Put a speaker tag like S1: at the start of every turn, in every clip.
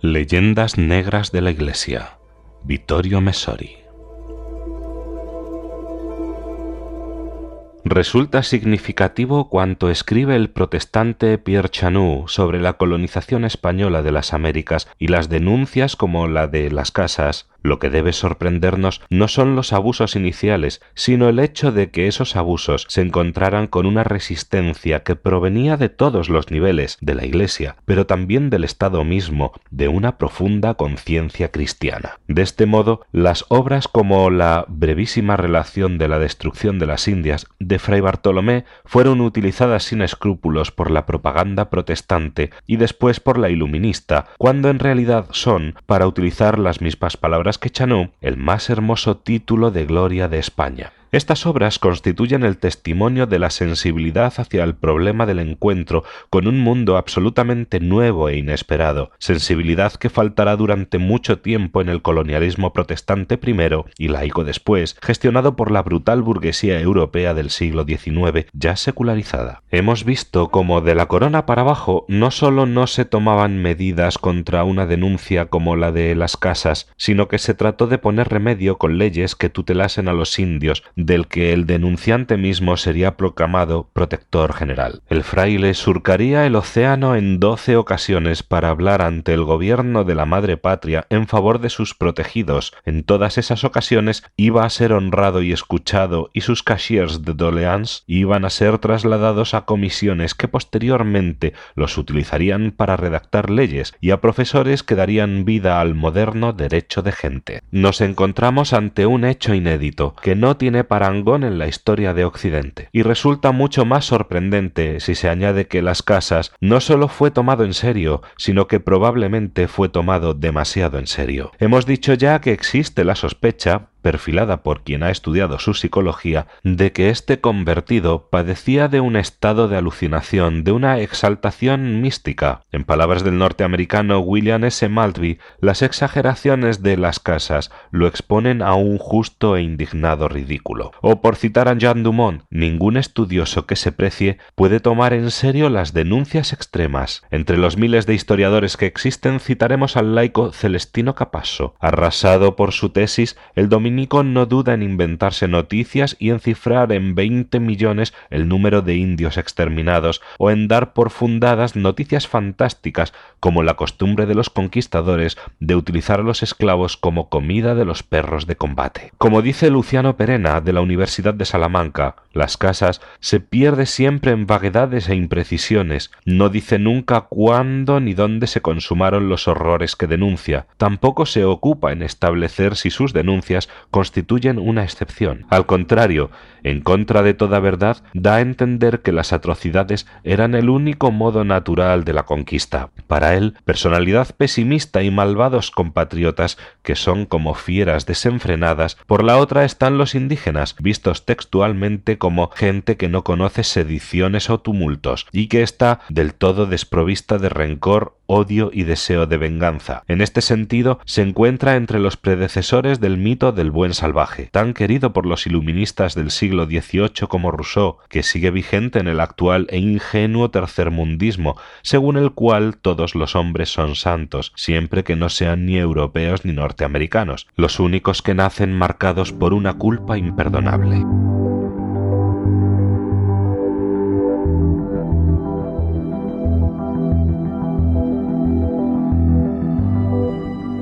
S1: Leyendas Negras de la Iglesia. Vittorio Messori. Resulta significativo cuanto escribe el protestante Pierre Chanú sobre la colonización española de las Américas y las denuncias como la de las casas, lo que debe sorprendernos no son los abusos iniciales, sino el hecho de que esos abusos se encontraran con una resistencia que provenía de todos los niveles de la Iglesia, pero también del Estado mismo, de una profunda conciencia cristiana. De este modo, las obras como la brevísima relación de la destrucción de las Indias de Fray Bartolomé fueron utilizadas sin escrúpulos por la propaganda protestante y después por la iluminista, cuando en realidad son, para utilizar las mismas palabras que Chanú, el más hermoso título de gloria de España. Estas obras constituyen el testimonio de la sensibilidad hacia el problema del encuentro con un mundo absolutamente nuevo e inesperado, sensibilidad que faltará durante mucho tiempo en el colonialismo protestante primero y laico después, gestionado por la brutal burguesía europea del siglo XIX ya secularizada. Hemos visto cómo de la corona para abajo no sólo no se tomaban medidas contra una denuncia como la de las casas, sino que se trató de poner remedio con leyes que tutelasen a los indios del que el denunciante mismo sería proclamado protector general. El fraile surcaría el océano en doce ocasiones para hablar ante el gobierno de la madre patria en favor de sus protegidos. En todas esas ocasiones iba a ser honrado y escuchado y sus cashiers de doleance iban a ser trasladados a comisiones que posteriormente los utilizarían para redactar leyes y a profesores que darían vida al moderno derecho de gente. Nos encontramos ante un hecho inédito que no tiene parangón en la historia de Occidente, y resulta mucho más sorprendente si se añade que las casas no solo fue tomado en serio, sino que probablemente fue tomado demasiado en serio. Hemos dicho ya que existe la sospecha, perfilada por quien ha estudiado su psicología, de que este convertido padecía de un estado de alucinación, de una exaltación mística. En palabras del norteamericano William S. Maltby, las exageraciones de las casas lo exponen a un justo e indignado ridículo. O por citar a Jean Dumont, ningún estudioso que se precie puede tomar en serio las denuncias extremas. Entre los miles de historiadores que existen citaremos al laico Celestino Capasso, arrasado por su tesis el no duda en inventarse noticias y en cifrar en veinte millones el número de indios exterminados, o en dar por fundadas noticias fantásticas como la costumbre de los conquistadores de utilizar a los esclavos como comida de los perros de combate. Como dice Luciano Perena de la Universidad de Salamanca, las casas se pierde siempre en vaguedades e imprecisiones, no dice nunca cuándo ni dónde se consumaron los horrores que denuncia, tampoco se ocupa en establecer si sus denuncias constituyen una excepción. Al contrario, en contra de toda verdad, da a entender que las atrocidades eran el único modo natural de la conquista. Para él, personalidad pesimista y malvados compatriotas que son como fieras desenfrenadas, por la otra están los indígenas, vistos textualmente como gente que no conoce sediciones o tumultos, y que está del todo desprovista de rencor odio y deseo de venganza. En este sentido, se encuentra entre los predecesores del mito del buen salvaje, tan querido por los iluministas del siglo XVIII como Rousseau, que sigue vigente en el actual e ingenuo tercermundismo, según el cual todos los hombres son santos, siempre que no sean ni europeos ni norteamericanos, los únicos que nacen marcados por una culpa imperdonable.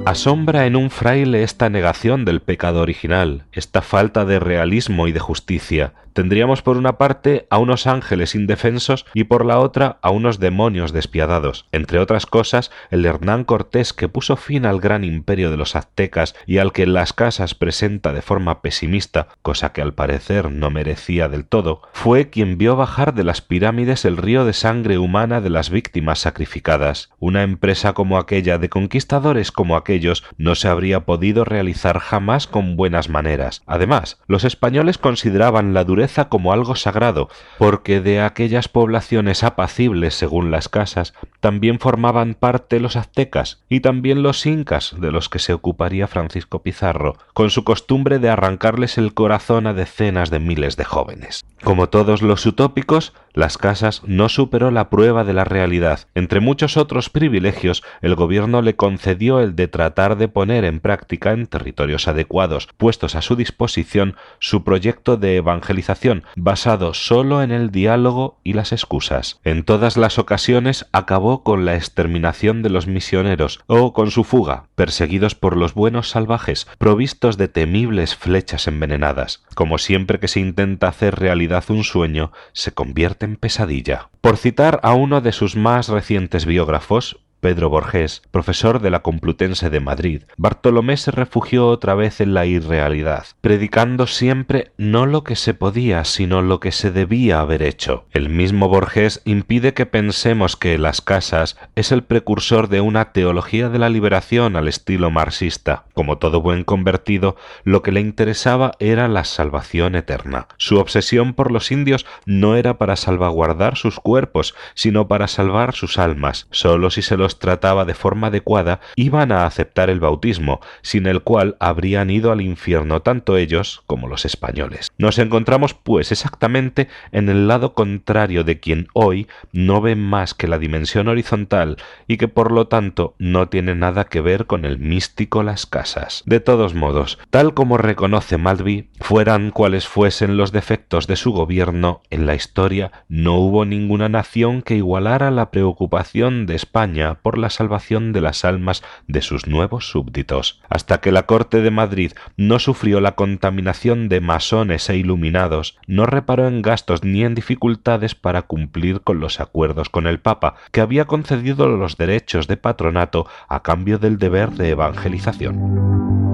S1: Asombra en un fraile esta negación del pecado original, esta falta de realismo y de justicia, tendríamos por una parte a unos ángeles indefensos y por la otra a unos demonios despiadados. Entre otras cosas, el Hernán Cortés que puso fin al gran imperio de los aztecas y al que las casas presenta de forma pesimista, cosa que al parecer no merecía del todo, fue quien vio bajar de las pirámides el río de sangre humana de las víctimas sacrificadas. Una empresa como aquella de conquistadores como aquellos no se habría podido realizar jamás con buenas maneras. Además, los españoles consideraban la dureza como algo sagrado, porque de aquellas poblaciones apacibles según las casas también formaban parte los aztecas y también los incas, de los que se ocuparía Francisco Pizarro, con su costumbre de arrancarles el corazón a decenas de miles de jóvenes. Como todos los utópicos, Las Casas no superó la prueba de la realidad. Entre muchos otros privilegios, el gobierno le concedió el de tratar de poner en práctica en territorios adecuados, puestos a su disposición, su proyecto de evangelización, basado solo en el diálogo y las excusas. En todas las ocasiones acabó con la exterminación de los misioneros o con su fuga, perseguidos por los buenos salvajes, provistos de temibles flechas envenenadas. Como siempre que se intenta hacer realidad un sueño, se convierte pesadilla. Por citar a uno de sus más recientes biógrafos, Pedro Borges, profesor de la Complutense de Madrid, Bartolomé se refugió otra vez en la irrealidad, predicando siempre no lo que se podía, sino lo que se debía haber hecho. El mismo Borges impide que pensemos que Las Casas es el precursor de una teología de la liberación al estilo marxista. Como todo buen convertido, lo que le interesaba era la salvación eterna. Su obsesión por los indios no era para salvaguardar sus cuerpos, sino para salvar sus almas. Solo si se los trataba de forma adecuada, iban a aceptar el bautismo, sin el cual habrían ido al infierno tanto ellos como los españoles. Nos encontramos, pues, exactamente en el lado contrario de quien hoy no ve más que la dimensión horizontal y que por lo tanto no tiene nada que ver con el místico las casas. De todos modos, tal como reconoce Malvi, fueran cuales fuesen los defectos de su gobierno, en la historia no hubo ninguna nación que igualara la preocupación de España por la salvación de las almas de sus nuevos súbditos, hasta que la corte de Madrid no sufrió la contaminación de masones e iluminados, no reparó en gastos ni en dificultades para cumplir con los acuerdos con el Papa, que había concedido los derechos de patronato a cambio del deber de evangelización.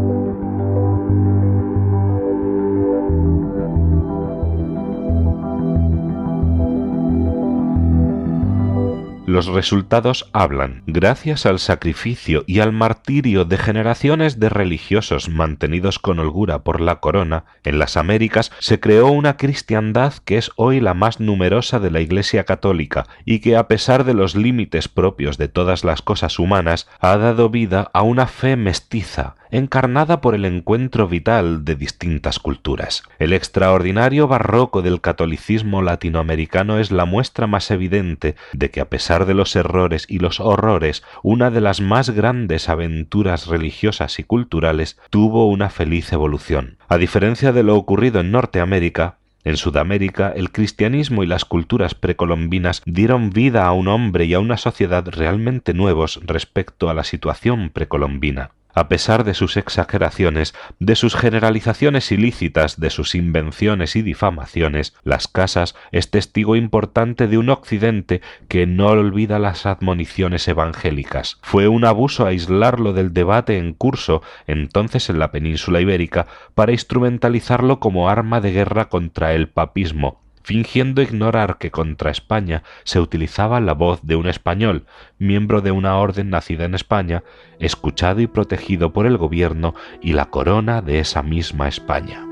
S1: Los resultados hablan. Gracias al sacrificio y al martirio de generaciones de religiosos mantenidos con holgura por la corona, en las Américas se creó una cristiandad que es hoy la más numerosa de la Iglesia católica y que a pesar de los límites propios de todas las cosas humanas, ha dado vida a una fe mestiza, encarnada por el encuentro vital de distintas culturas. El extraordinario barroco del catolicismo latinoamericano es la muestra más evidente de que a de los errores y los horrores, una de las más grandes aventuras religiosas y culturales tuvo una feliz evolución. A diferencia de lo ocurrido en Norteamérica, en Sudamérica, el cristianismo y las culturas precolombinas dieron vida a un hombre y a una sociedad realmente nuevos respecto a la situación precolombina a pesar de sus exageraciones, de sus generalizaciones ilícitas, de sus invenciones y difamaciones, Las Casas es testigo importante de un Occidente que no olvida las admoniciones evangélicas. Fue un abuso aislarlo del debate en curso entonces en la península ibérica para instrumentalizarlo como arma de guerra contra el papismo, fingiendo ignorar que contra España se utilizaba la voz de un español, miembro de una orden nacida en España, escuchado y protegido por el gobierno y la corona de esa misma España.